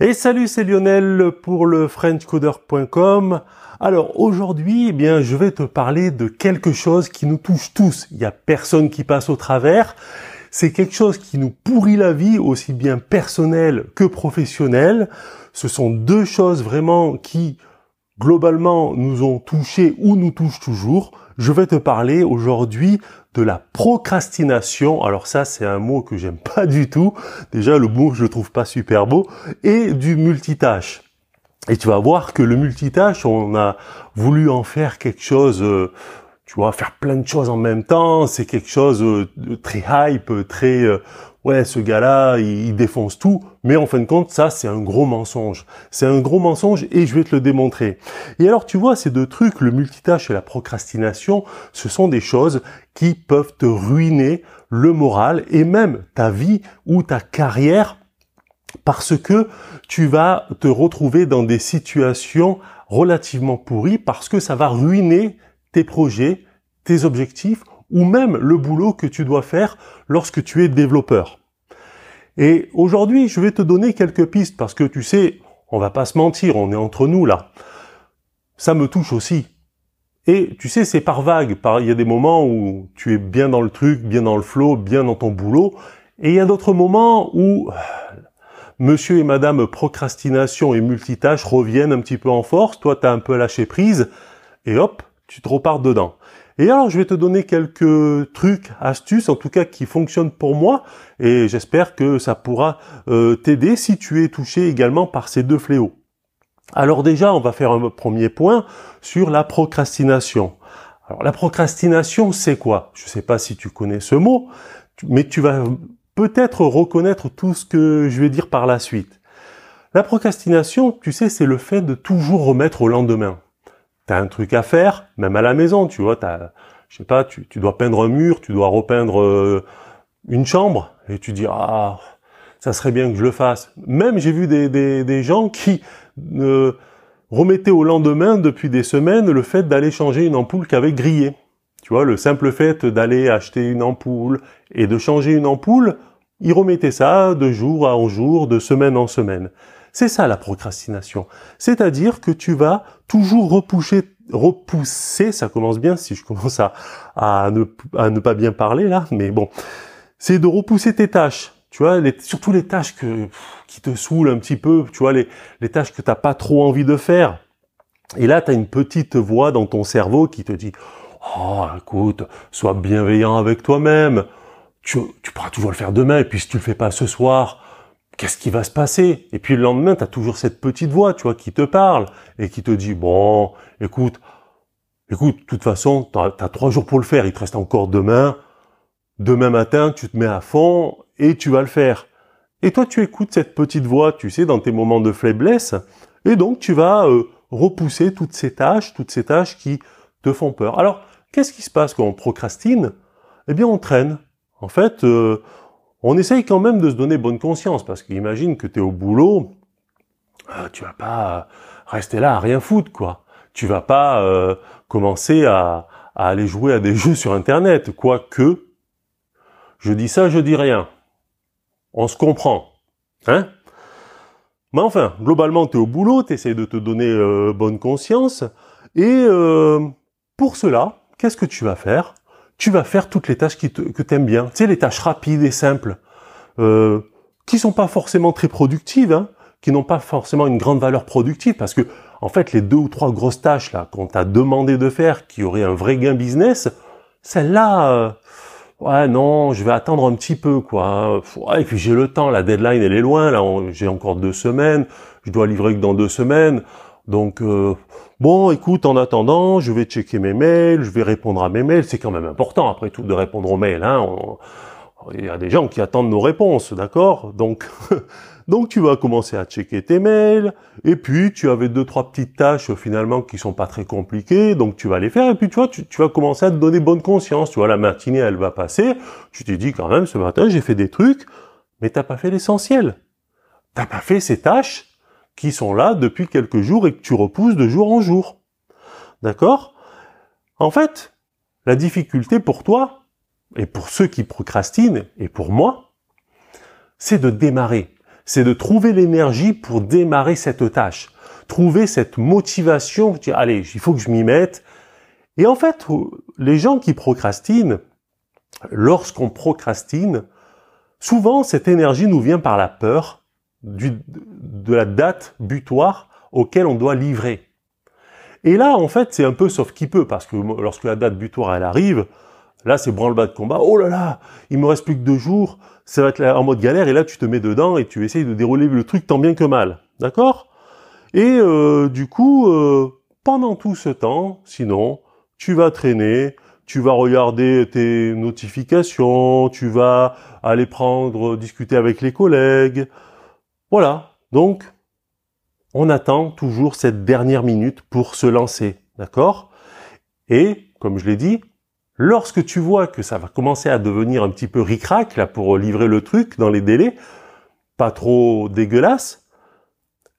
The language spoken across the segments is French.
Et salut, c'est Lionel pour le frenchcoder.com. Alors aujourd'hui, eh bien, je vais te parler de quelque chose qui nous touche tous. Il n'y a personne qui passe au travers. C'est quelque chose qui nous pourrit la vie, aussi bien personnelle que professionnelle. Ce sont deux choses vraiment qui, globalement, nous ont touchés ou nous touchent toujours. Je vais te parler aujourd'hui de la procrastination. Alors ça, c'est un mot que j'aime pas du tout. Déjà, le mot, je le trouve pas super beau. Et du multitâche. Et tu vas voir que le multitâche, on a voulu en faire quelque chose, euh, tu vois, faire plein de choses en même temps. C'est quelque chose euh, de très hype, très, euh, ouais, ce gars-là, il, défonce tout. Mais en fin de compte, ça, c'est un gros mensonge. C'est un gros mensonge et je vais te le démontrer. Et alors, tu vois, ces deux trucs, le multitâche et la procrastination, ce sont des choses qui peuvent te ruiner le moral et même ta vie ou ta carrière parce que tu vas te retrouver dans des situations relativement pourries parce que ça va ruiner tes projets, tes objectifs ou même le boulot que tu dois faire lorsque tu es développeur. Et aujourd'hui, je vais te donner quelques pistes parce que tu sais, on va pas se mentir, on est entre nous là. Ça me touche aussi. Et tu sais, c'est par vague. Il y a des moments où tu es bien dans le truc, bien dans le flow, bien dans ton boulot. Et il y a d'autres moments où monsieur et madame procrastination et multitâche reviennent un petit peu en force. Toi, tu as un peu lâché prise. Et hop, tu te repars dedans. Et alors, je vais te donner quelques trucs, astuces, en tout cas qui fonctionnent pour moi, et j'espère que ça pourra euh, t'aider si tu es touché également par ces deux fléaux. Alors déjà, on va faire un premier point sur la procrastination. Alors la procrastination, c'est quoi? Je ne sais pas si tu connais ce mot, mais tu vas peut-être reconnaître tout ce que je vais dire par la suite. La procrastination, tu sais, c'est le fait de toujours remettre au lendemain t'as un truc à faire, même à la maison, tu vois, t'as, je sais pas, tu, dois peindre un mur, tu dois repeindre euh, une chambre, et tu dis ah, ça serait bien que je le fasse. Même j'ai vu des, des, des gens qui euh, remettaient au lendemain depuis des semaines le fait d'aller changer une ampoule qui avait grillé. Tu vois, le simple fait d'aller acheter une ampoule et de changer une ampoule, ils remettaient ça de jour en jour, de semaine en semaine. C'est ça la procrastination. C'est-à-dire que tu vas toujours repousser, repousser, ça commence bien si je commence à, ne, pas bien parler là, mais bon, c'est de repousser tes tâches. Tu vois, surtout les tâches que, qui te saoulent un petit peu, tu vois, les, les tâches que t'as pas trop envie de faire. Et là, tu as une petite voix dans ton cerveau qui te dit, oh, écoute, sois bienveillant avec toi-même. Tu, tu pourras toujours le faire demain, et puis si tu le fais pas ce soir, qu'est-ce qui va se passer? Et puis le lendemain, tu as toujours cette petite voix, tu vois, qui te parle et qui te dit, bon, écoute, écoute, de toute façon, tu as, trois jours pour le faire, il te reste encore demain. Demain matin, tu te mets à fond et tu vas le faire. Et toi, tu écoutes cette petite voix, tu sais, dans tes moments de faiblesse, et donc tu vas euh, repousser toutes ces tâches, toutes ces tâches qui te font peur. Alors, qu'est-ce qui se passe quand on procrastine? Eh bien, on traîne. En fait, euh, on essaye quand même de se donner bonne conscience, parce qu'imagine que tu es au boulot, euh, tu vas pas rester là à rien foutre, quoi. Tu vas pas euh, commencer à, aller jouer à des jeux sur Internet, quoique, je dis ça, je dis rien. On se comprend, hein? Mais enfin, globalement, tu es au boulot, tu essaies de te donner euh, bonne conscience, et pour cela, qu'est-ce que tu vas faire? Tu vas faire toutes les tâches qui te, que tu aimes bien. Tu sais, les tâches rapides et simples, euh, qui sont pas forcément très productives, hein, qui n'ont pas forcément une grande valeur productive, parce que en fait, les deux ou trois grosses tâches là qu'on t'a demandé de faire, qui auraient un vrai gain business, celles-là, euh, ouais non, je vais attendre un petit peu quoi. Ouais, et puis j'ai le temps, la deadline elle est loin, là j'ai encore deux semaines, je dois livrer que dans deux semaines, donc euh, Bon, écoute, en attendant, je vais checker mes mails, je vais répondre à mes mails. C'est quand même important, après tout, de répondre aux mails. Hein. Il y a des gens qui attendent nos réponses, d'accord? Donc, donc tu vas commencer à checker tes mails. Et puis, tu avais deux, trois petites tâches finalement qui sont pas très compliquées, donc tu vas les faire. Et puis, tu vois, tu, tu vas commencer à te donner bonne conscience. Tu vois, la matinée, elle va passer. Tu t'es dit quand même, ce matin, j'ai fait des trucs, mais t'as pas fait l'essentiel. T'as pas fait ces tâches qui sont là depuis quelques jours et que tu repousses de jour en jour. D'accord? En fait, la difficulté pour toi, et pour ceux qui procrastinent, et pour moi, c'est de démarrer. c'est de trouver l'énergie pour démarrer cette tâche. Trouver cette motivation, allez, il faut que je m'y mette. Et en fait, les gens qui procrastinent, lorsqu'on procrastine, souvent cette énergie nous vient par la peur de la date butoir auquel on doit livrer. Et là, en fait, c'est un peu sauf qui peut, parce que lorsque la date butoir elle arrive, là c'est branle-bas de combat. Oh là là, il me reste plus que deux jours, ça va être en mode galère, et là tu te mets dedans et tu essayes de dérouler le truc tant bien que mal, d'accord? Et euh, du coup, euh, pendant tout ce temps, sinon, tu vas traîner, tu vas regarder tes notifications, tu vas aller prendre, discuter avec les collègues. Voilà. Donc, on attend toujours cette dernière minute pour se lancer. D'accord? Et, comme je l'ai dit, lorsque tu vois que ça va commencer à devenir un petit peu ric-rac, là, pour livrer le truc dans les délais, pas trop dégueulasse,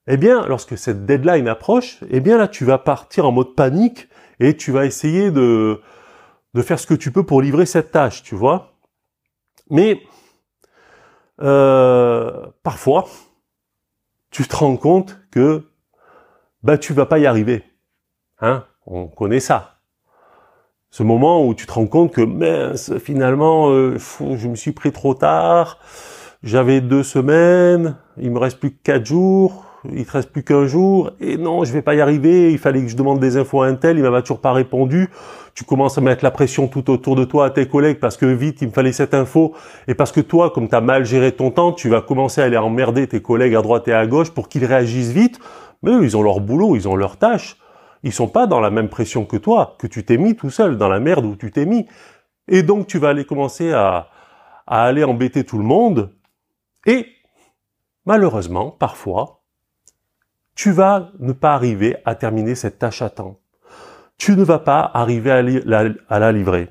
eh bien, lorsque cette deadline approche, eh bien là, tu vas partir en mode panique et tu vas essayer de, faire ce que tu peux pour livrer cette tâche, tu vois? Mais euh, parfois, tu te rends compte que bah tu vas pas y arriver. Hein? On connaît ça. Ce moment où tu te rends compte que mince, finalement, euh, je me suis pris trop tard. J'avais deux semaines, il me reste plus que quatre jours, il te reste plus qu'un jour, et non, je vais pas y arriver, il fallait que je demande des infos à un tel, il m'a toujours pas répondu, tu commences à mettre la pression tout autour de toi à tes collègues parce que vite, il me fallait cette info, et parce que toi, comme tu as mal géré ton temps, tu vas commencer à aller emmerder tes collègues à droite et à gauche pour qu'ils réagissent vite, mais eux, ils ont leur boulot, ils ont leur tâche, ils sont pas dans la même pression que toi, que tu t'es mis tout seul, dans la merde où tu t'es mis. Et donc, tu vas aller commencer à, à aller embêter tout le monde, et malheureusement, parfois, tu vas ne pas arriver à terminer cette tâche à temps. Tu ne vas pas arriver à, la, livrer.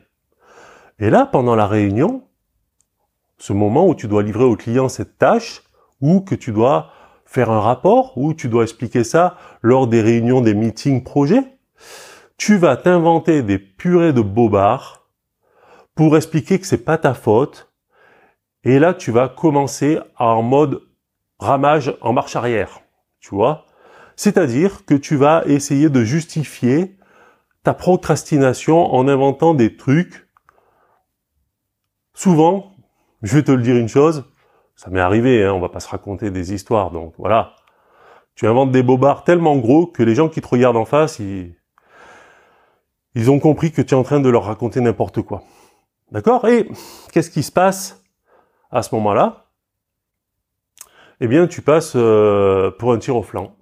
Et là, pendant la réunion, ce moment où tu dois livrer au client cette tâche, ou que tu dois faire un rapport, ou tu dois expliquer ça lors des réunions des meetings projets, tu vas t'inventer des purées de bobards pour expliquer que c'est pas ta faute. Et là, tu vas commencer en mode ramage en marche arrière. Tu vois? C'est-à-dire que tu vas essayer de justifier ta procrastination en inventant des trucs. Souvent, je vais te le dire une chose, ça m'est arrivé, hein, on va pas se raconter des histoires, donc voilà. Tu inventes des bobards tellement gros que les gens qui te regardent en face, ils, ont compris que tu es en train de leur raconter n'importe quoi. D'accord? Et qu'est-ce qui se passe à ce moment-là? Eh bien, tu passes euh, pour un tir au flanc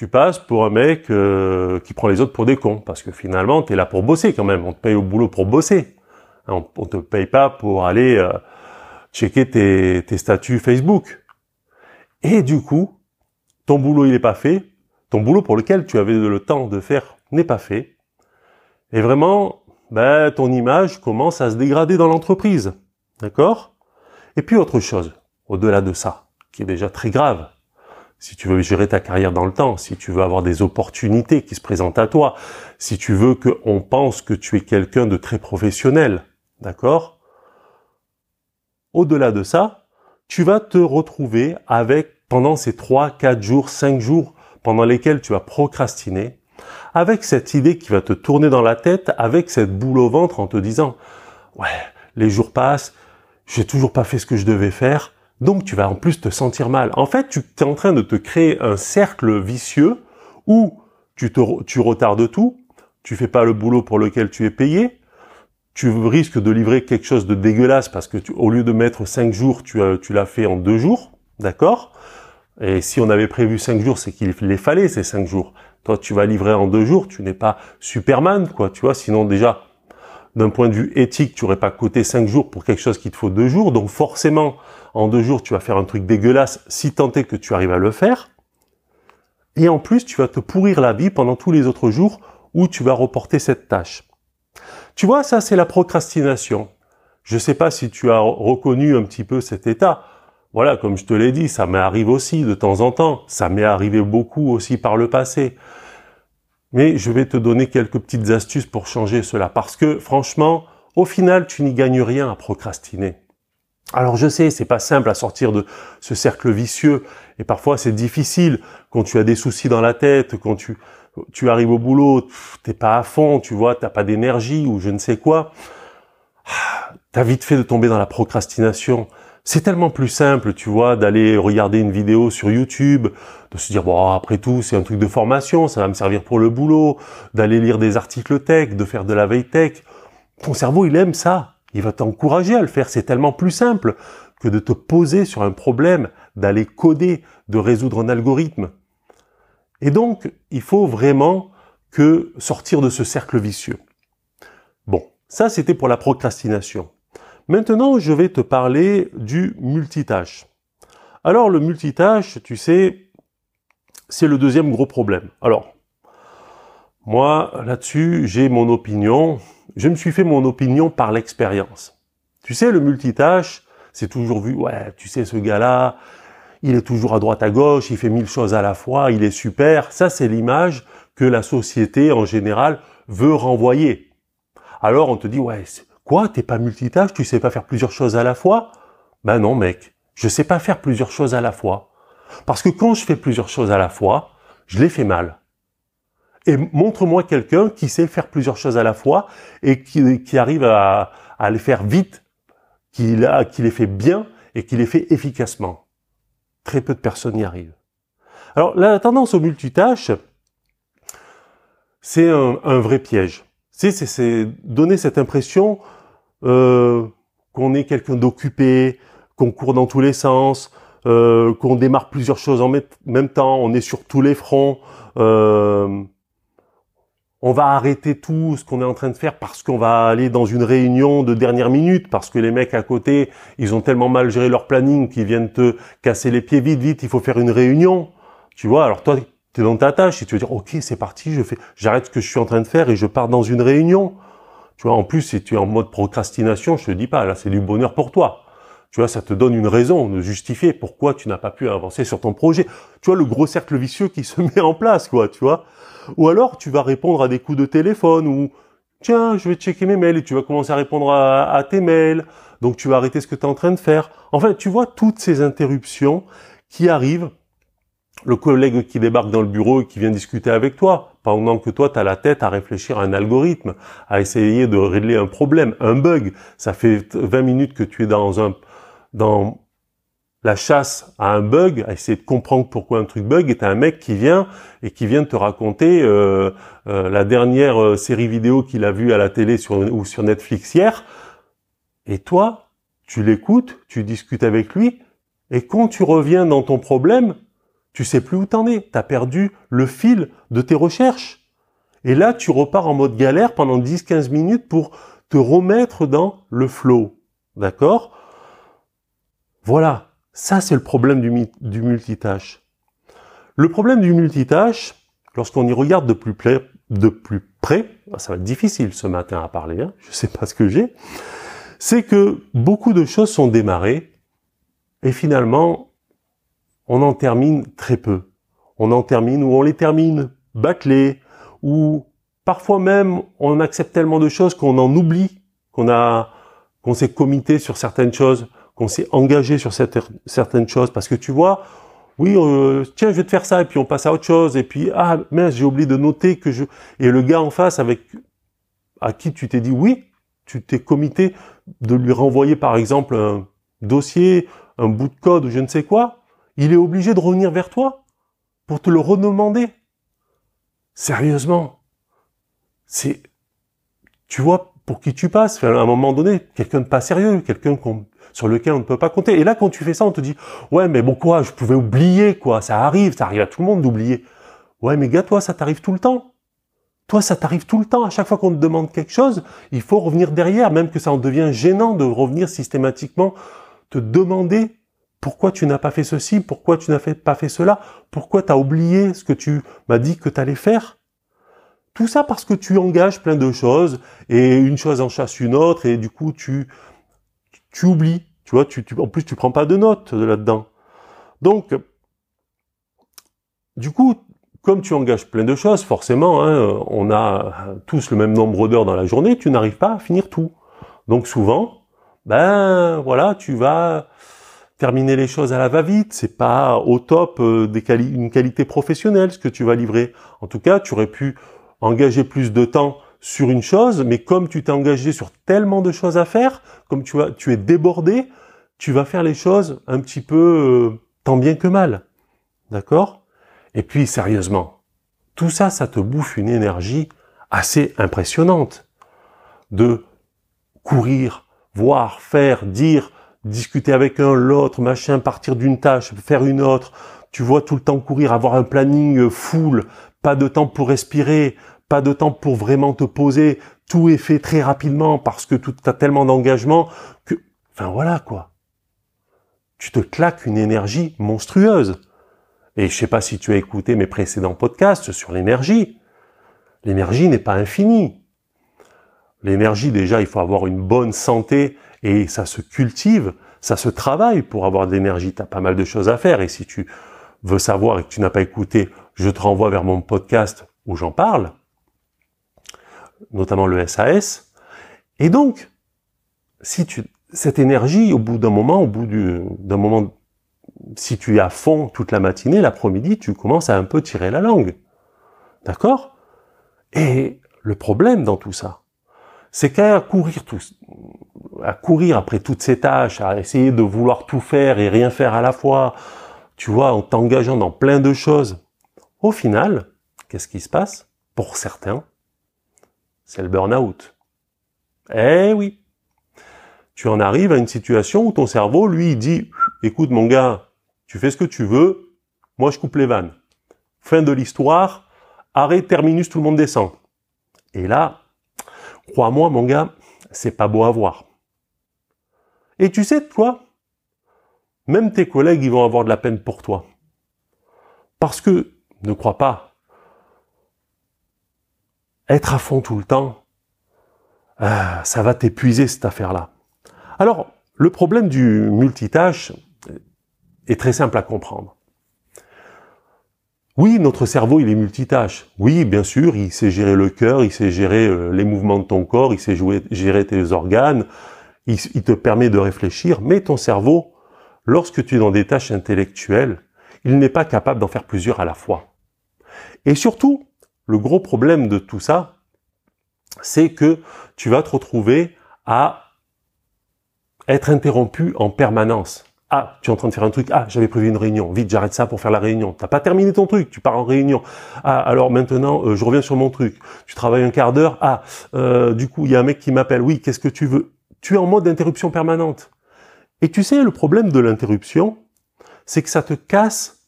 tu passes pour un mec euh, qui prend les autres pour des cons, parce que finalement, tu es là pour bosser quand même. On te paye au boulot pour bosser. On, on te paye pas pour aller euh, checker tes, statuts Facebook. Et du coup, ton boulot il est pas fait, ton boulot pour lequel tu avais le temps de faire n'est pas fait. Et vraiment, ben, ton image commence à se dégrader dans l'entreprise. D'accord? Et puis autre chose, au-delà de ça, qui est déjà très grave, si tu veux gérer ta carrière dans le temps, si tu veux avoir des opportunités qui se présentent à toi, si tu veux qu'on pense que tu es quelqu'un de très professionnel, d'accord? Au-delà de ça, tu vas te retrouver avec, pendant ces 3, 4 jours, 5 jours pendant lesquels tu vas procrastiner, avec cette idée qui va te tourner dans la tête, avec cette boule au ventre en te disant, ouais, les jours passent, j'ai toujours pas fait ce que je devais faire, donc tu vas en plus te sentir mal. En fait, tu es en train de te créer un cercle vicieux où tu, te, tu retardes tout, tu fais pas le boulot pour lequel tu es payé, tu risques de livrer quelque chose de dégueulasse parce que au lieu de mettre 5 jours, tu, tu l'as fait en 2 jours, d'accord? Et si on avait prévu 5 jours, c'est qu'il les fallait ces 5 jours. Toi, tu vas livrer en 2 jours, tu n'es pas Superman, quoi, tu vois, sinon déjà, d'un point de vue éthique, tu n'aurais pas coté 5 jours pour quelque chose qui te faut 2 jours, donc forcément, en deux jours, tu vas faire un truc dégueulasse si tant est que tu arrives à le faire. Et en plus, tu vas te pourrir la vie pendant tous les autres jours où tu vas reporter cette tâche. Tu vois, ça c'est la procrastination. Je ne sais pas si tu as reconnu un petit peu cet état. Voilà, comme je te l'ai dit, ça m'est arrivé aussi de temps en temps. Ça m'est arrivé beaucoup aussi par le passé. Mais je vais te donner quelques petites astuces pour changer cela. Parce que franchement, au final, tu n'y gagnes rien à procrastiner. Alors je sais, c'est pas simple à sortir de ce cercle vicieux et parfois c'est difficile quand tu as des soucis dans la tête, quand tu tu arrives au boulot, t'es pas à fond, tu vois, t'as pas d'énergie ou je ne sais quoi. T'as vite fait de tomber dans la procrastination. C'est tellement plus simple, tu vois, d'aller regarder une vidéo sur YouTube, de se dire bon après tout c'est un truc de formation, ça va me servir pour le boulot, d'aller lire des articles tech, de faire de la veille tech. Ton cerveau il aime ça. Il va t'encourager à le faire. C'est tellement plus simple que de te poser sur un problème, d'aller coder, de résoudre un algorithme. Et donc, il faut vraiment que sortir de ce cercle vicieux. Bon, ça c'était pour la procrastination. Maintenant, je vais te parler du multitâche. Alors, le multitâche, tu sais, c'est le deuxième gros problème. Alors, moi, là-dessus, j'ai mon opinion je me suis fait mon opinion par l'expérience. Tu sais, le multitâche, c'est toujours vu, ouais, tu sais, ce gars-là, il est toujours à droite à gauche, il fait mille choses à la fois, il est super. Ça, c'est l'image que la société, en général, veut renvoyer. Alors, on te dit, ouais, quoi, t'es pas multitâche, tu sais pas faire plusieurs choses à la fois? Ben non, mec, je sais pas faire plusieurs choses à la fois. Parce que quand je fais plusieurs choses à la fois, je les fais mal et montre-moi quelqu'un qui sait faire plusieurs choses à la fois et qui, arrive à, les faire vite, qui, les fait bien et qui les fait efficacement. Très peu de personnes y arrivent. Alors la tendance au multitâche, c'est un, vrai piège. C'est donner cette impression euh, qu'on est quelqu'un d'occupé, qu'on court dans tous les sens, euh, qu'on démarre plusieurs choses en même temps, on est sur tous les fronts. Euh, on va arrêter tout ce qu'on est en train de faire parce qu'on va aller dans une réunion de dernière minute, parce que les mecs à côté, ils ont tellement mal géré leur planning qu'ils viennent te casser les pieds vite, vite, il faut faire une réunion. Tu vois, alors toi, tu es dans ta tâche et tu veux dire, ok, c'est parti, je fais, j'arrête ce que je suis en train de faire et je pars dans une réunion. Tu vois, en plus, si tu es en mode procrastination, je te dis pas, là, c'est du bonheur pour toi. Tu vois, ça te donne une raison de justifier pourquoi tu n'as pas pu avancer sur ton projet. Tu vois, le gros cercle vicieux qui se met en place, quoi, tu vois. Ou alors, tu vas répondre à des coups de téléphone ou tiens, je vais checker mes mails et tu vas commencer à répondre à, tes mails. Donc, tu vas arrêter ce que tu es en train de faire. Enfin, tu vois toutes ces interruptions qui arrivent. Le collègue qui débarque dans le bureau et qui vient discuter avec toi, pendant que toi, tu as la tête à réfléchir à un algorithme, à essayer de régler un problème, un bug. Ça fait 20 minutes que tu es dans un, dans la chasse à un bug, à essayer de comprendre pourquoi un truc bug, et t'as un mec qui vient et qui vient te raconter euh, euh, la dernière euh, série vidéo qu'il a vue à la télé sur, ou sur Netflix hier, et toi, tu l'écoutes, tu discutes avec lui, et quand tu reviens dans ton problème, tu sais plus où t'en es, t'as perdu le fil de tes recherches. Et là, tu repars en mode galère pendant 10-15 minutes pour te remettre dans le flow. D'accord? Voilà, ça, c'est le problème du, multitâche. Le problème du multitâche, lorsqu'on y regarde de plus, près, bah, ça va être difficile ce matin à parler, hein, je ne sais pas ce que j'ai, c'est que beaucoup de choses sont démarrées et finalement, on en termine très peu. On en termine ou on les termine bâclées ou parfois même on accepte tellement de choses qu'on en oublie, qu'on a, qu'on s'est comité sur certaines choses qu'on s'est engagé sur certaines choses. Parce que tu vois, oui, euh, tiens, je vais te faire ça, et puis on passe à autre chose, et puis, ah, mince, j'ai oublié de noter que je... Et le gars en face, avec à qui tu t'es dit oui, tu t'es comité de lui renvoyer, par exemple, un dossier, un bout de code, ou je ne sais quoi, il est obligé de revenir vers toi pour te le redemander. Sérieusement. C'est, tu vois, pour qui tu passes. à un moment donné, quelqu'un de pas sérieux, quelqu'un sur lequel on ne peut pas compter. Et là, quand tu fais ça, on te dit, ouais, mais bon, quoi, je pouvais oublier, quoi, ça arrive, ça arrive à tout le monde d'oublier. Ouais, mais gars, toi, ça t'arrive tout le temps. Toi, ça t'arrive tout le temps. À chaque fois qu'on te demande quelque chose, il faut revenir derrière, même que ça en devient gênant de revenir systématiquement, te demander pourquoi tu n'as pas fait ceci, pourquoi tu n'as pas fait cela, pourquoi tu as oublié ce que tu m'as dit que tu allais faire? Tout ça parce que tu engages plein de choses et une chose en chasse une autre et du coup tu tu oublies. Tu vois, tu, en plus, tu prends pas de notes là-dedans. Donc, du coup, comme tu engages plein de choses, forcément, hein, on a tous le même nombre d'heures dans la journée, tu n'arrives pas à finir tout. Donc souvent, ben voilà, tu vas terminer les choses à la va-vite, c'est pas au top euh, une qualité professionnelle ce que tu vas livrer. En tout cas, tu aurais pu engager plus de temps sur une chose, mais comme tu t'es engagé sur tellement de choses à faire, comme tu, tu es débordé, tu vas faire les choses un petit peu euh, tant bien que mal. D'accord? Et puis, sérieusement, tout ça, ça te bouffe une énergie assez impressionnante de courir, voir, faire, dire, discuter avec un, l'autre, machin, partir d'une tâche, faire une autre. Tu vois tout le temps courir, avoir un planning full, pas de temps pour respirer, pas de temps pour vraiment te poser. Tout est fait très rapidement parce que tu as tellement d'engagement que, enfin voilà quoi. Tu te claques une énergie monstrueuse. Et je sais pas si tu as écouté mes précédents podcasts sur l'énergie. L'énergie n'est pas infinie. L'énergie, déjà, il faut avoir une bonne santé et ça se cultive, ça se travaille pour avoir de l'énergie. Tu as pas mal de choses à faire et si tu veux savoir et que tu n'as pas écouté, je te renvoie vers mon podcast où j'en parle, notamment le SAS. Et donc, si tu, cette énergie, au bout d'un moment, au bout d'un moment, si tu es à fond toute la matinée, l'après-midi, tu commences à un peu tirer la langue. D'accord? Et le problème dans tout ça, c'est qu'à courir tous, à courir après toutes ces tâches, à essayer de vouloir tout faire et rien faire à la fois, tu vois, en t'engageant dans plein de choses, au final, qu'est-ce qui se passe? Pour certains, c'est le burn-out. Eh oui. Tu en arrives à une situation où ton cerveau, lui, dit, écoute mon gars, tu fais ce que tu veux, moi je coupe les vannes. Fin de l'histoire, arrêt, terminus, tout le monde descend. Et là, Crois-moi, mon gars, c'est pas beau à voir. Et tu sais, toi, même tes collègues, ils vont avoir de la peine pour toi. Parce que, ne crois pas, être à fond tout le temps, euh, ça va t'épuiser cette affaire-là. Alors, le problème du multitâche est très simple à comprendre. Oui, notre cerveau, il est multitâche. Oui, bien sûr, il sait gérer le cœur, il sait gérer euh, les mouvements de ton corps, il sait gérer tes organes, il, te permet de réfléchir, mais ton cerveau, lorsque tu es dans des tâches intellectuelles, il n'est pas capable d'en faire plusieurs à la fois. Et surtout, le gros problème de tout ça, c'est que tu vas te retrouver à être interrompu en permanence. Ah, tu es en train de faire un truc. Ah, j'avais prévu une réunion. Vite, j'arrête ça pour faire la réunion. T'as pas terminé ton truc. Tu pars en réunion. Ah, alors maintenant, euh, je reviens sur mon truc. Tu travailles un quart d'heure. Ah, euh, du coup, il y a un mec qui m'appelle. Oui, qu'est-ce que tu veux? Tu es en mode d'interruption permanente. Et tu sais, le problème de l'interruption, c'est que ça te casse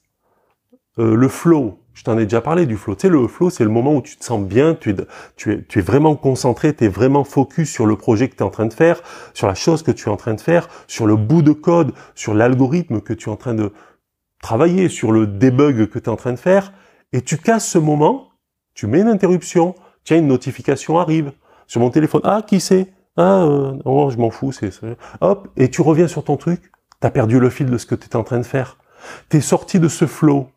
euh, le flow. Je t'en ai déjà parlé du flow. Tu sais, le flow, c'est le moment où tu te sens bien, tu es vraiment concentré, tu es vraiment focus sur le projet que tu es en train de faire, sur la chose que tu es en train de faire, sur le bout de code, sur l'algorithme que tu es en train de travailler, sur le debug que tu es en train de faire, et tu casses ce moment, tu mets une interruption, tiens, une notification arrive sur mon téléphone. Ah, qui c'est? Ah, euh, oh, je m'en fous, c'est hop, et tu reviens sur ton truc, tu as perdu le fil de ce que tu en train de faire. Tu es sorti de ce flow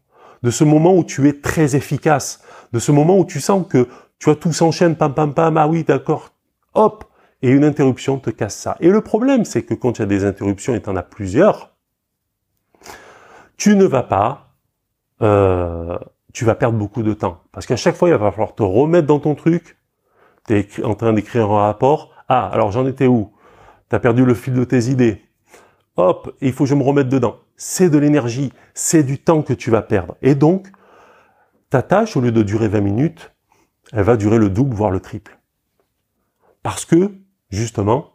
de ce moment où tu es très efficace, de ce moment où tu sens que tu vois tout s'enchaîne, pam pam pam, ah oui d'accord, hop, et une interruption te casse ça. Et le problème, c'est que quand tu as des interruptions et tu en as plusieurs, tu ne vas pas, euh, tu vas perdre beaucoup de temps. Parce qu'à chaque fois, il va falloir te remettre dans ton truc, tu es en train d'écrire un rapport, ah alors j'en étais où? Tu as perdu le fil de tes idées, hop, il faut que je me remette dedans c'est de l'énergie, c'est du temps que tu vas perdre. Et donc, ta tâche, au lieu de durer 20 minutes, elle va durer le double, voire le triple. Parce que, justement,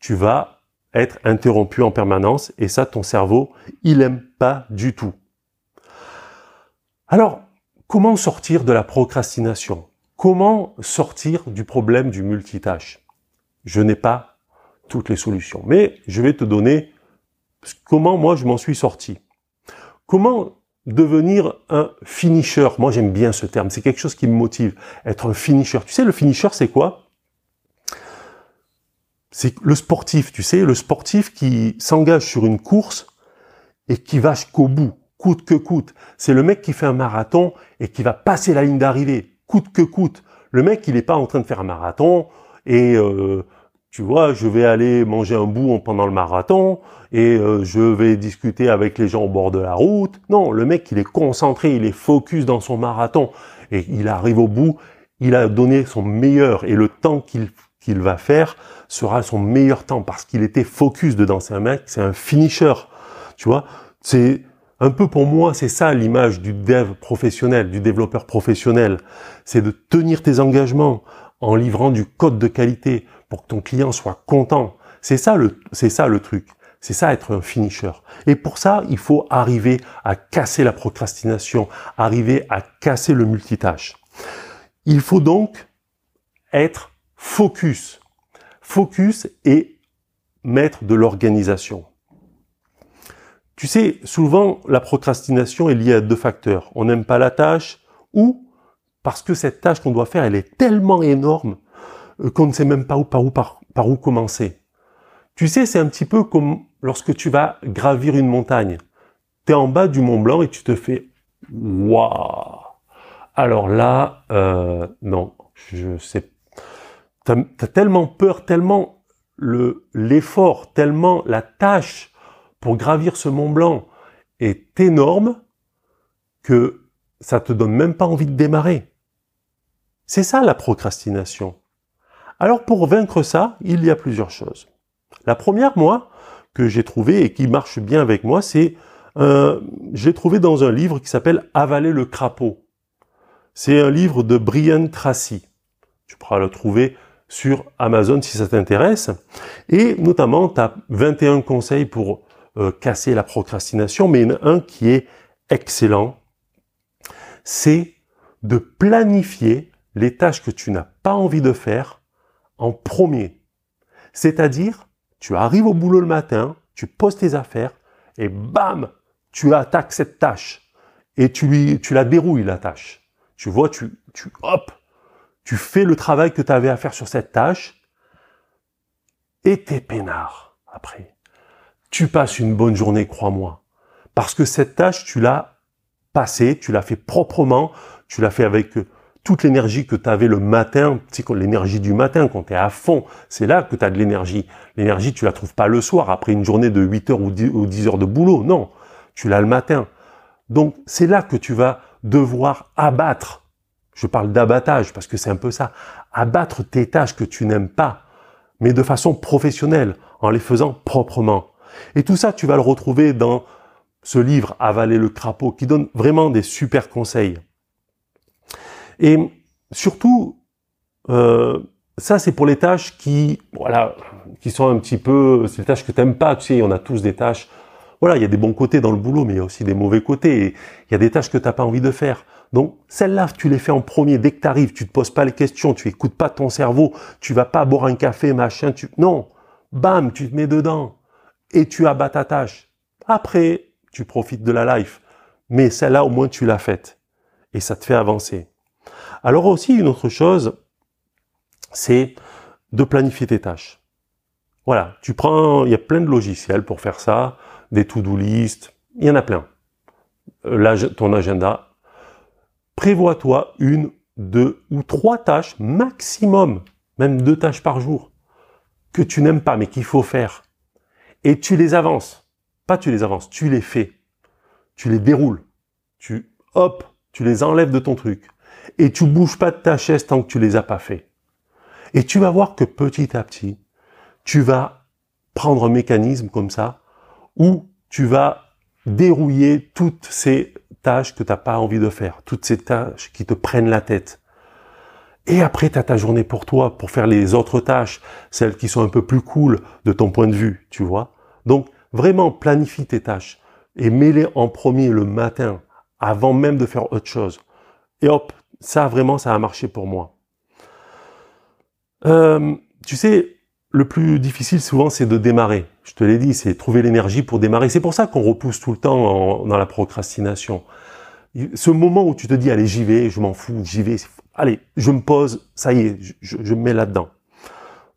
tu vas être interrompu en permanence et ça, ton cerveau, il aime pas du tout. Alors, comment sortir de la procrastination? Comment sortir du problème du multitâche? Je n'ai pas toutes les solutions, mais je vais te donner comment moi je m'en suis sorti. Comment devenir un finisher? Moi j'aime bien ce terme, c'est quelque chose qui me motive. Être un finisher. Tu sais, le finisher c'est quoi? C'est le sportif, tu sais, le sportif qui s'engage sur une course et qui va jusqu'au bout, coûte que coûte. C'est le mec qui fait un marathon et qui va passer la ligne d'arrivée, coûte que coûte. Le mec, il n'est pas en train de faire un marathon et euh, tu vois, je vais aller manger un bout pendant le marathon et euh, je vais discuter avec les gens au bord de la route. Non, le mec, il est concentré, il est focus dans son marathon et il arrive au bout, il a donné son meilleur et le temps qu'il qu'il va faire sera son meilleur temps parce qu'il était focus dedans. C'est un mec, c'est un finisher. Tu vois, c'est un peu pour moi, c'est ça l'image du dev professionnel, du développeur professionnel. C'est de tenir tes engagements en livrant du code de qualité pour que ton client soit content. C'est ça le, c'est ça le truc. C'est ça être un finisher. Et pour ça, il faut arriver à casser la procrastination, arriver à casser le multitâche. Il faut donc être focus. Focus et mettre de l'organisation. Tu sais, souvent, la procrastination est liée à deux facteurs. On n'aime pas la tâche ou parce que cette tâche qu'on doit faire, elle est tellement énorme euh, qu'on ne sait même pas où, par, où, par, où commencer. Tu sais, c'est un petit peu comme lorsque tu vas gravir une montagne. Tu es en bas du Mont Blanc et tu te fais « Waouh !» Alors là, euh, non, je sais T'as as tellement peur, tellement le l'effort, tellement la tâche pour gravir ce Mont Blanc est énorme que ça te donne même pas envie de démarrer. C'est ça la procrastination. Alors pour vaincre ça, il y a plusieurs choses. La première, moi, que j'ai trouvé et qui marche bien avec moi, c'est euh, j'ai trouvé dans un livre qui s'appelle Avaler le crapaud. C'est un livre de Brian Tracy. Tu pourras le trouver sur Amazon si ça t'intéresse. Et notamment, tu as 21 conseils pour euh, casser la procrastination, mais un qui est excellent. C'est de planifier les tâches que tu n'as pas envie de faire en premier. C'est-à-dire, tu arrives au boulot le matin, tu poses tes affaires et bam, tu attaques cette tâche et tu, tu la dérouilles la tâche. Tu vois, tu, tu hop, tu fais le travail que tu avais à faire sur cette tâche, et t'es peinard après. Tu passes une bonne journée, crois-moi. Parce que cette tâche, tu l'as passée, tu l'as fait proprement, tu l'as fait avec toute l'énergie que tu avais le matin, c'est l'énergie du matin, quand tu es à fond, c'est là que tu as de l'énergie. L'énergie, tu la trouves pas le soir, après une journée de 8 heures ou 10 heures de boulot, non, tu l'as le matin. Donc c'est là que tu vas devoir abattre je parle d'abattage parce que c'est un peu ça. Abattre tes tâches que tu n'aimes pas, mais de façon professionnelle, en les faisant proprement. Et tout ça, tu vas le retrouver dans ce livre Avaler le crapaud, qui donne vraiment des super conseils. Et surtout, euh, ça c'est pour les tâches qui, voilà, qui sont un petit peu, c'est les tâches que tu n'aimes pas. Tu sais, on a tous des tâches. Voilà, il y a des bons côtés dans le boulot, mais il y a aussi des mauvais côtés. Il y a des tâches que tu n'as pas envie de faire. Donc, celle-là, tu les fais en premier. Dès que tu arrives, tu te poses pas les questions, tu écoutes pas ton cerveau, tu vas pas boire un café, machin, non. Bam, tu te mets dedans. Et tu abats ta tâche. Après, tu profites de la life. Mais celle-là, au moins, tu l'as faite. Et ça te fait avancer. Alors aussi, une autre chose, c'est de planifier tes tâches. Voilà, tu prends, il y a plein de logiciels pour faire ça, des to-do list, il y en a plein. Euh, ton agenda, prévois-toi une, deux ou trois tâches maximum, même deux tâches par jour, que tu n'aimes pas mais qu'il faut faire. Et tu les avances. Pas tu les avances, tu les fais. Tu les déroules. Tu, hop, tu les enlèves de ton truc. Et tu bouges pas de ta chaise tant que tu les as pas fait. Et tu vas voir que petit à petit, tu vas prendre un mécanisme comme ça où tu vas dérouiller toutes ces tâches que tu n'as pas envie de faire, toutes ces tâches qui te prennent la tête. Et après, tu as ta journée pour toi, pour faire les autres tâches, celles qui sont un peu plus cool de ton point de vue, tu vois. Donc, vraiment, planifie tes tâches et mets-les en premier le matin, avant même de faire autre chose. Et hop, ça, vraiment, ça a marché pour moi. Euh, tu sais, le plus difficile souvent, c'est de démarrer. Je te l'ai dit, c'est trouver l'énergie pour démarrer. C'est pour ça qu'on repousse tout le temps dans la procrastination. Ce moment où tu te dis, allez, j'y vais, je m'en fous, j'y vais, allez, je me pose, ça y est, je, je me mets là-dedans.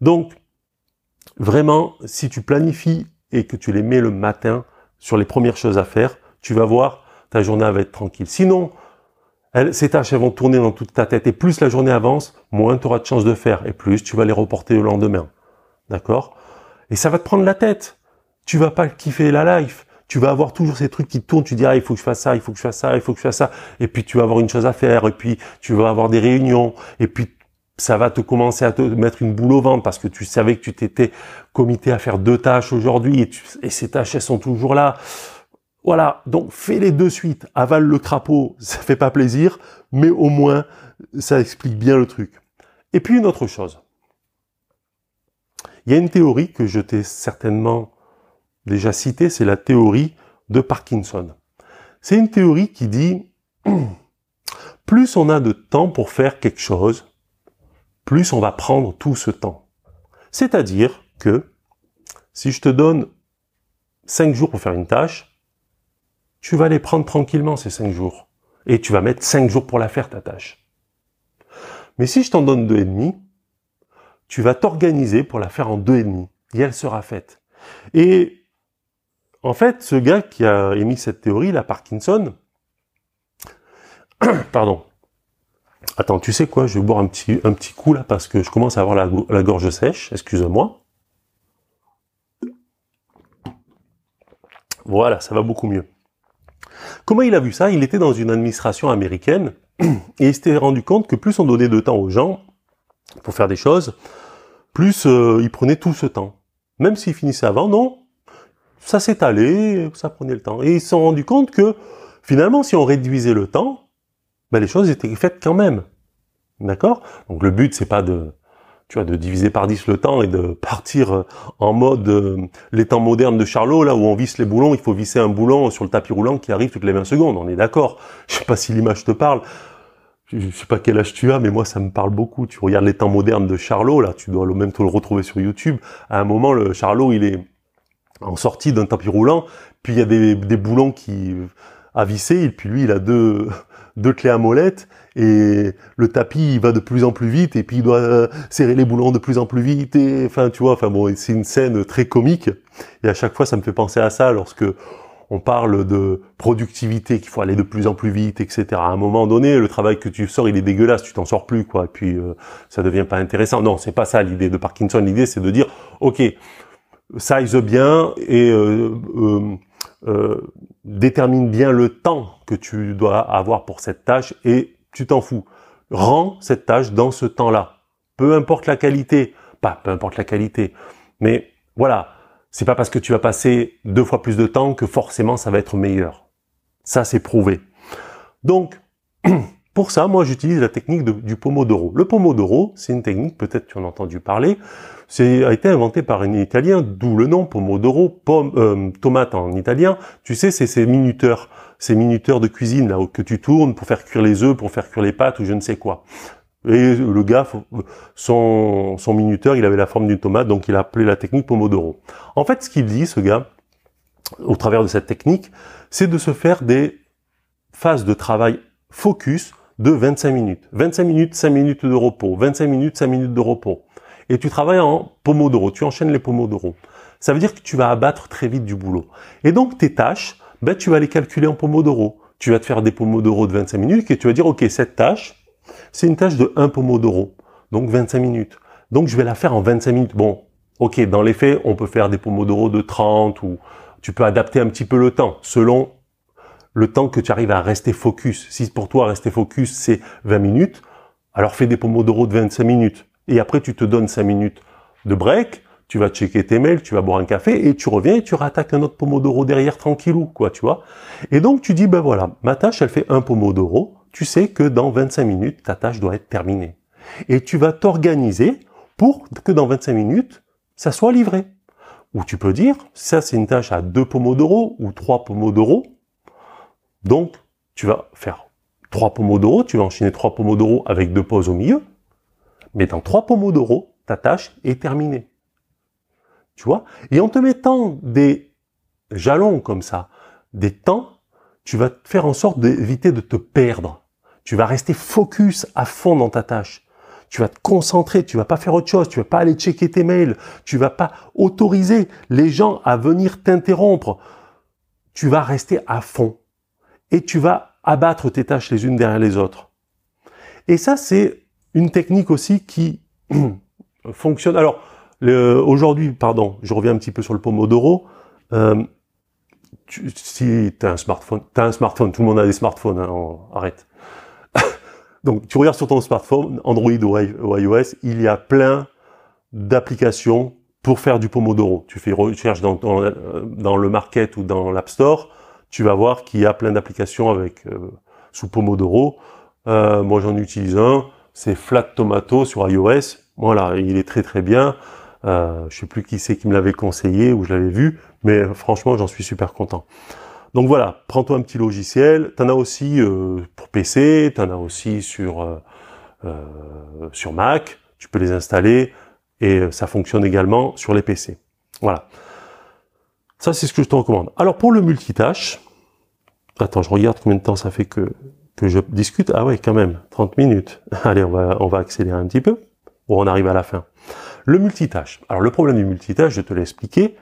Donc, vraiment, si tu planifies et que tu les mets le matin sur les premières choses à faire, tu vas voir, ta journée va être tranquille. Sinon, ces tâches vont tourner dans toute ta tête et plus la journée avance, moins tu auras de chances de faire et plus tu vas les reporter au lendemain. D'accord? Et ça va te prendre la tête. Tu vas pas kiffer la life. Tu vas avoir toujours ces trucs qui tournent, tu diras, ah, il faut que je fasse ça, il faut que je fasse ça, il faut que je fasse ça. Et puis tu vas avoir une chose à faire, et puis tu vas avoir des réunions, et puis ça va te commencer à te mettre une boule au ventre parce que tu savais que tu t'étais comité à faire deux tâches aujourd'hui et, et ces tâches elles sont toujours là. Voilà, donc fais les deux suites. Avale le crapaud, ça fait pas plaisir, mais au moins ça explique bien le truc. Et puis une autre chose. Il y a une théorie que je t'ai certainement déjà citée, c'est la théorie de Parkinson. C'est une théorie qui dit plus on a de temps pour faire quelque chose, plus on va prendre tout ce temps. C'est-à-dire que si je te donne 5 jours pour faire une tâche, tu vas les prendre tranquillement ces 5 jours. Et tu vas mettre 5 jours pour la faire ta tâche. Mais si je t'en donne deux et demi, tu vas t'organiser pour la faire en deux et. Et elle sera faite. Et en fait, ce gars qui a émis cette théorie, la Parkinson, pardon. Attends, tu sais quoi? Je vais boire un petit, un petit coup là parce que je commence à avoir la, la gorge sèche. Excuse-moi. Voilà, ça va beaucoup mieux. Comment il a vu ça? Il était dans une administration américaine et il s'était rendu compte que plus on donnait de temps aux gens pour faire des choses, plus euh, ils prenaient tout ce temps. Même s'ils finissaient avant, non, ça s'étalait, ça prenait le temps. Et ils se sont rendus compte que finalement, si on réduisait le temps, ben, les choses étaient faites quand même. D'accord? Donc le but, c'est pas de, tu vois, de diviser par 10 le temps et de partir euh, en mode euh, les temps modernes de Charlot, là où on visse les boulons, il faut visser un boulon sur le tapis roulant qui arrive toutes les 20 secondes, on est d'accord. Je sais pas si l'image te parle. Je sais pas quel âge tu as, mais moi ça me parle beaucoup. Tu regardes les temps modernes de Charlot, là, tu dois même te le retrouver sur YouTube. À un moment, le Charlot, il est en sortie d'un tapis roulant, puis il y a des, des boulons qui à visser, et puis lui, il a deux, deux clés à molette, et le tapis il va de plus en plus vite et puis il doit euh, serrer les boulons de plus en plus vite et enfin tu vois enfin bon c'est une scène très comique et à chaque fois ça me fait penser à ça lorsque on parle de productivité qu'il faut aller de plus en plus vite etc à un moment donné le travail que tu sors il est dégueulasse tu t'en sors plus quoi et puis euh, ça devient pas intéressant. Non c'est pas ça l'idée de Parkinson. L'idée c'est de dire ok size bien et euh, euh, détermine bien le temps que tu dois avoir pour cette tâche et tu t'en fous. Rends cette tâche dans ce temps-là. Peu importe la qualité, pas peu importe la qualité, mais voilà, c'est pas parce que tu vas passer deux fois plus de temps que forcément ça va être meilleur. Ça, c'est prouvé. Donc, pour ça, moi, j'utilise la technique du pomodoro. Le pomodoro, c'est une technique, peut-être tu en as entendu parler, c'est a été inventé par un Italien, d'où le nom pomodoro, pomme, euh, tomate en italien. Tu sais, c'est ces minuteurs ces minuteurs de cuisine là que tu tournes pour faire cuire les œufs, pour faire cuire les pâtes ou je ne sais quoi. Et le gars, son, son minuteur, il avait la forme d'une tomate, donc il a appelé la technique Pomodoro. En fait, ce qu'il dit, ce gars, au travers de cette technique, c'est de se faire des phases de travail focus de 25 minutes. 25 minutes, 5 minutes de repos. 25 minutes, 5 minutes de repos. Et tu travailles en Pomodoro, tu enchaînes les Pomodoro. Ça veut dire que tu vas abattre très vite du boulot. Et donc tes tâches, ben, tu vas les calculer en pomodoro. Tu vas te faire des pomodoro de 25 minutes et tu vas dire, OK, cette tâche, c'est une tâche de 1 pomodoro, donc 25 minutes. Donc, je vais la faire en 25 minutes. Bon, OK, dans les faits, on peut faire des pomodoro de 30 ou tu peux adapter un petit peu le temps selon le temps que tu arrives à rester focus. Si pour toi, rester focus, c'est 20 minutes, alors fais des pomodoro de 25 minutes. Et après, tu te donnes 5 minutes de break tu vas checker tes mails, tu vas boire un café et tu reviens et tu rattaques un autre pomodoro derrière tranquillou, quoi, tu vois. Et donc tu dis, ben voilà, ma tâche, elle fait un pomodoro. Tu sais que dans 25 minutes, ta tâche doit être terminée. Et tu vas t'organiser pour que dans 25 minutes, ça soit livré. Ou tu peux dire, ça c'est une tâche à deux pomodoro ou trois pomodoro. Donc, tu vas faire trois pomodoro, tu vas enchaîner trois pomodoro avec deux pauses au milieu. Mais dans trois pomodoro, ta tâche est terminée. Tu vois? Et en te mettant des jalons comme ça, des temps, tu vas faire en sorte d'éviter de te perdre. Tu vas rester focus à fond dans ta tâche. Tu vas te concentrer, tu vas pas faire autre chose, tu vas pas aller checker tes mails, tu vas pas autoriser les gens à venir t'interrompre. Tu vas rester à fond et tu vas abattre tes tâches les unes derrière les autres. Et ça, c'est une technique aussi qui fonctionne. Alors, Aujourd'hui, pardon, je reviens un petit peu sur le Pomodoro. Euh, si tu as un smartphone, tu as un smartphone, tout le monde a des smartphones, hein, arrête. Donc tu regardes sur ton smartphone, Android ou iOS, il y a plein d'applications pour faire du Pomodoro. Tu fais recherche dans, dans, le market ou dans l'App Store, tu vas voir qu'il y a plein d'applications avec euh, sous Pomodoro. Euh, moi j'en utilise un, c'est Flat Tomato sur iOS. Voilà, il est très très bien. Euh, je sais plus qui c'est qui me l'avait conseillé ou je l'avais vu, mais franchement j'en suis super content. Donc voilà, prends-toi un petit logiciel. T'en as aussi euh, pour PC, t'en as aussi sur euh, euh, sur Mac. Tu peux les installer et ça fonctionne également sur les PC. Voilà. Ça c'est ce que je te recommande. Alors pour le multitâche, attends, je regarde combien de temps ça fait que que je discute. Ah ouais, quand même, 30 minutes. Allez, on va on va accélérer un petit peu. Bon, on arrive à la fin. Le multitâche. Alors le problème du multitâche, je te l'ai expliqué,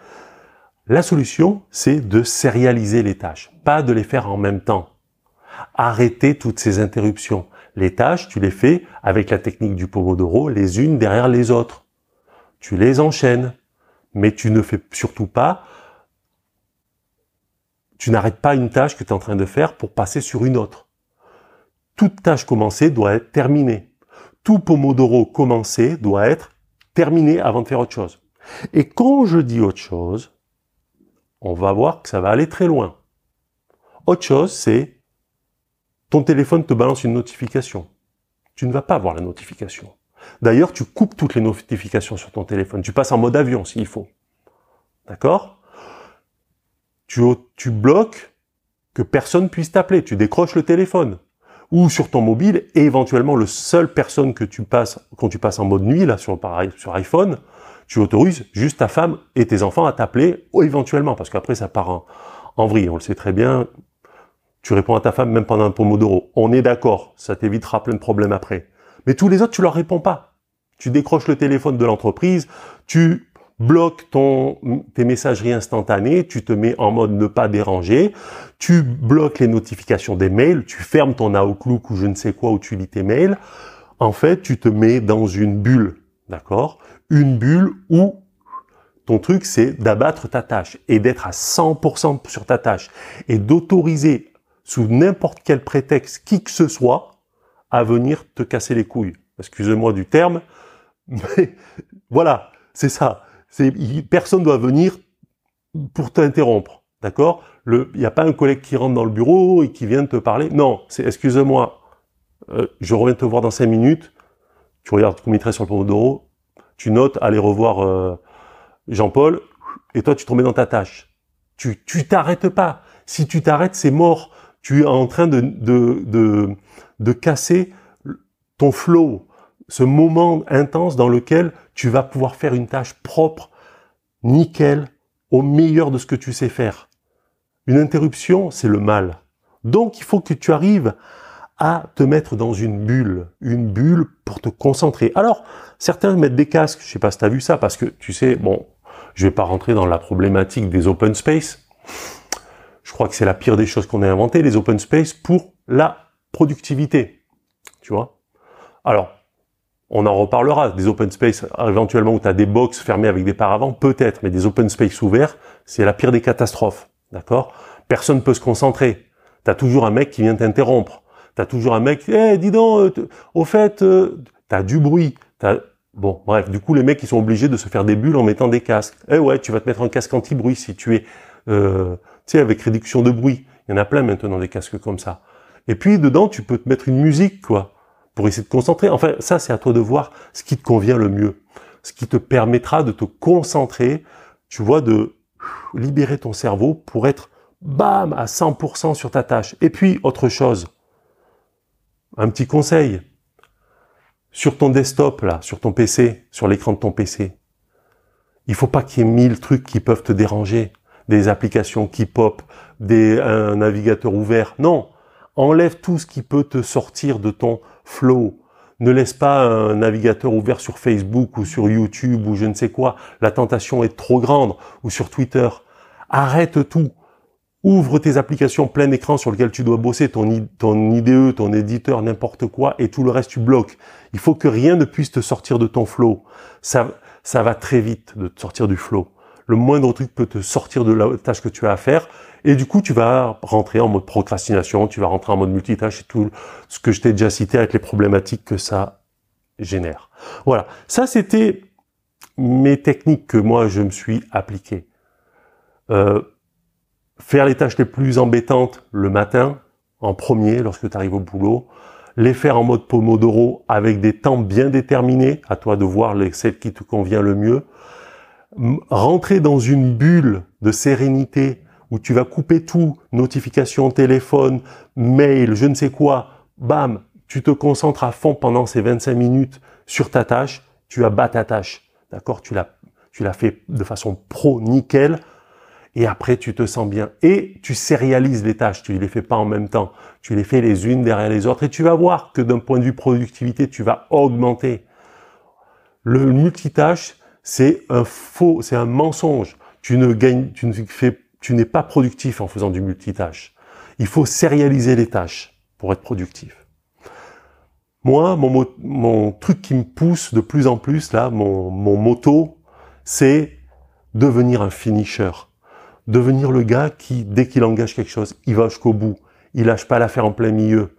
la solution, c'est de sérialiser les tâches, pas de les faire en même temps. Arrêter toutes ces interruptions. Les tâches, tu les fais avec la technique du Pomodoro, les unes derrière les autres. Tu les enchaînes, mais tu ne fais surtout pas, tu n'arrêtes pas une tâche que tu es en train de faire pour passer sur une autre. Toute tâche commencée doit être terminée. Tout Pomodoro commencé doit être terminé avant de faire autre chose. Et quand je dis autre chose, on va voir que ça va aller très loin. Autre chose, c'est ton téléphone te balance une notification. Tu ne vas pas voir la notification. D'ailleurs, tu coupes toutes les notifications sur ton téléphone. Tu passes en mode avion s'il faut. D'accord? Tu, tu bloques que personne puisse t'appeler. Tu décroches le téléphone. Ou sur ton mobile, et éventuellement, le seul personne que tu passes, quand tu passes en mode nuit, là, sur, iPhone, tu autorises juste ta femme et tes enfants à t'appeler éventuellement, parce qu'après ça part en, en vrille, on le sait très bien. Tu réponds à ta femme même pendant un pomodoro. On est d'accord, ça t'évitera plein de problèmes après. Mais tous les autres, tu leur réponds pas. Tu décroches le téléphone de l'entreprise, tu bloques ton, tes messageries instantanées, tu te mets en mode ne pas déranger, tu bloques les notifications des mails, tu fermes ton Outlook ou je ne sais quoi où tu lis tes mails. En fait, tu te mets dans une bulle, d'accord? Une bulle où ton truc, c'est d'abattre ta tâche et d'être à 100% sur ta tâche et d'autoriser sous n'importe quel prétexte qui que ce soit à venir te casser les couilles. Excusez-moi du terme, mais voilà, c'est ça. Personne doit venir pour t'interrompre, d'accord? Il n'y a pas un collègue qui rentre dans le bureau et qui vient te parler. Non, c'est excusez-moi, euh, je reviens te voir dans cinq minutes. Tu regardes combien il sur le Pomodoro, tu notes aller revoir euh, Jean-Paul, et toi tu te remets dans ta tâche. Tu tu t'arrêtes pas. Si tu t'arrêtes, c'est mort. Tu es en train de, de, de, de casser ton flow, ce moment intense dans lequel tu vas pouvoir faire une tâche propre, nickel, au meilleur de ce que tu sais faire. Une interruption, c'est le mal. Donc il faut que tu arrives à te mettre dans une bulle, une bulle pour te concentrer. Alors, certains mettent des casques, je sais pas si tu as vu ça, parce que tu sais, bon, je vais pas rentrer dans la problématique des open space. Je crois que c'est la pire des choses qu'on ait inventées, les open space, pour la productivité. Tu vois? Alors, on en reparlera, des open space éventuellement où tu as des box fermées avec des paravents, peut-être, mais des open space ouverts, c'est la pire des catastrophes. D'accord? Personne ne peut se concentrer. Tu as toujours un mec qui vient t'interrompre. T'as toujours un mec, eh, dis donc, euh, au fait, euh, t'as du bruit. T'as... Bon, bref, du coup, les mecs, ils sont obligés de se faire des bulles en mettant des casques. Eh ouais, tu vas te mettre un casque anti-bruit si tu es, euh, tu sais, avec réduction de bruit. Il y en a plein maintenant des casques comme ça. Et puis, dedans, tu peux te mettre une musique, quoi, pour essayer de concentrer. Enfin, ça, c'est à toi de voir ce qui te convient le mieux. Ce qui te permettra de te concentrer, tu vois, de libérer ton cerveau pour être, bam, à 100% sur ta tâche. Et puis, autre chose, un petit conseil. Sur ton desktop, là, sur ton PC, sur l'écran de ton PC, il faut pas qu'il y ait mille trucs qui peuvent te déranger. Des applications qui pop, des, un navigateur ouvert. Non. Enlève tout ce qui peut te sortir de ton flow. Ne laisse pas un navigateur ouvert sur Facebook ou sur YouTube ou je ne sais quoi. La tentation est trop grande ou sur Twitter. Arrête tout ouvre tes applications plein écran sur lesquelles tu dois bosser, ton, ton IDE, ton éditeur, n'importe quoi, et tout le reste tu bloques. Il faut que rien ne puisse te sortir de ton flow. Ça, ça va très vite de te sortir du flow. Le moindre truc peut te sortir de la tâche que tu as à faire. Et du coup, tu vas rentrer en mode procrastination, tu vas rentrer en mode multitâche et tout ce que je t'ai déjà cité avec les problématiques que ça génère. Voilà. Ça, c'était mes techniques que moi, je me suis appliqué. Euh, faire les tâches les plus embêtantes le matin, en premier, lorsque tu arrives au boulot. Les faire en mode Pomodoro avec des temps bien déterminés, à toi de voir les, celles qui te convient le mieux. Rentrer dans une bulle de sérénité où tu vas couper tout, notification, téléphone, mail, je ne sais quoi, bam, tu te concentres à fond pendant ces 25 minutes sur ta tâche, tu abat ta tâche. D'accord? Tu l'as tu l'as fait de façon pro nickel et après tu te sens bien et tu sérialises les tâches, tu les fais pas en même temps, tu les fais les unes derrière les autres et tu vas voir que d'un point de vue productivité, tu vas augmenter. Le multitâche, c'est un faux, c'est un mensonge. Tu ne gagnes, tu ne fais, tu n'es pas productif en faisant du multitâche. Il faut sérialiser les tâches pour être productif. Moi, mon, mon truc qui me pousse de plus en plus là, mon, moto, c'est devenir un finisher devenir le gars qui, dès qu'il engage quelque chose, il va jusqu'au bout. Il lâche pas l'affaire en plein milieu.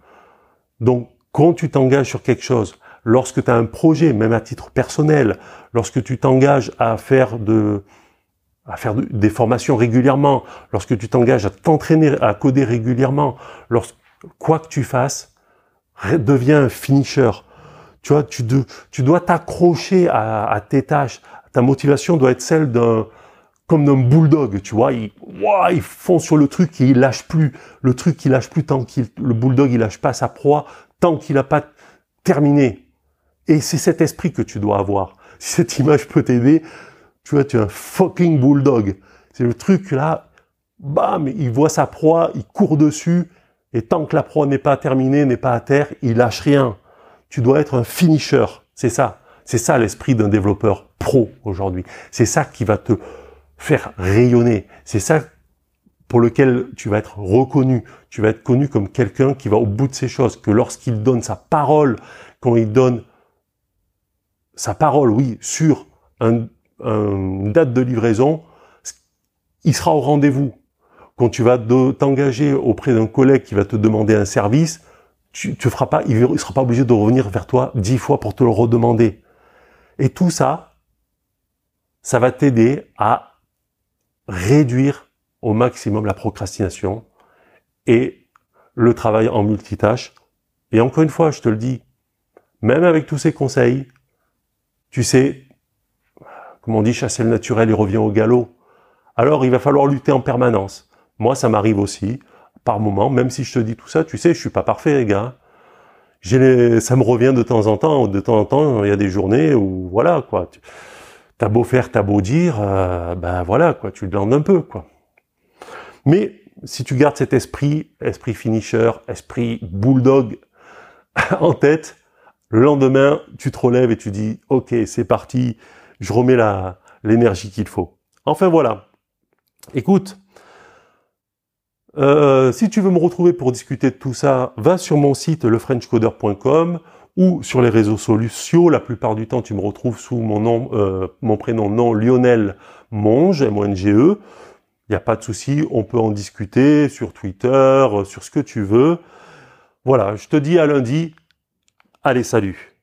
Donc, quand tu t'engages sur quelque chose, lorsque tu as un projet, même à titre personnel, lorsque tu t'engages à faire de, à faire des formations régulièrement, lorsque tu t'engages à t'entraîner à coder régulièrement, lorsque, quoi que tu fasses, deviens un finisher. Tu vois, tu, dois t'accrocher à, tes tâches. Ta motivation doit être celle d'un, comme d'un bulldog, tu vois, il, wow, fonce sur le truc et il lâche plus. Le truc, il lâche plus tant qu'il, le bulldog, il lâche pas sa proie tant qu'il n'a pas terminé. Et c'est cet esprit que tu dois avoir. Si cette image peut t'aider, tu vois, tu es un fucking bulldog. C'est le truc là, bam, il voit sa proie, il court dessus, et tant que la proie n'est pas terminée, n'est pas à terre, il lâche rien. Tu dois être un finisher. C'est ça. C'est ça l'esprit d'un développeur pro aujourd'hui. C'est ça qui va te faire rayonner. C'est ça pour lequel tu vas être reconnu. Tu vas être connu comme quelqu'un qui va au bout de ses choses, que lorsqu'il donne sa parole, quand il donne sa parole, oui, sur un, une date de livraison, il sera au rendez-vous. Quand tu vas t'engager auprès d'un collègue qui va te demander un service, tu, feras pas, il ne sera pas obligé de revenir vers toi dix fois pour te le redemander. Et tout ça, ça va t'aider à réduire au maximum la procrastination et le travail en multitâche. Et encore une fois, je te le dis, même avec tous ces conseils, tu sais, comme on dit, chasser le naturel, il revient au galop. Alors, il va falloir lutter en permanence. Moi, ça m'arrive aussi, par moment, même si je te dis tout ça, tu sais, je suis pas parfait, les gars. Ça me revient de temps en temps, de temps en temps, il y a des journées où, voilà, quoi t'as beau faire, t'as beau dire, euh, ben voilà, quoi, tu glandes un peu, quoi. Mais si tu gardes cet esprit, esprit finisher, esprit bulldog en tête, le lendemain, tu te relèves et tu dis, ok, c'est parti, je remets l'énergie qu'il faut. Enfin voilà. Écoute, euh, si tu veux me retrouver pour discuter de tout ça, va sur mon site lefrenchcoder.com ou sur les réseaux sociaux. La plupart du temps, tu me retrouves sous mon nom, euh, mon prénom, nom Lionel Monge, M-O-N-G-E. Il n'y a pas de souci, on peut en discuter sur Twitter, euh, sur ce que tu veux. Voilà, je te dis à lundi. Allez, salut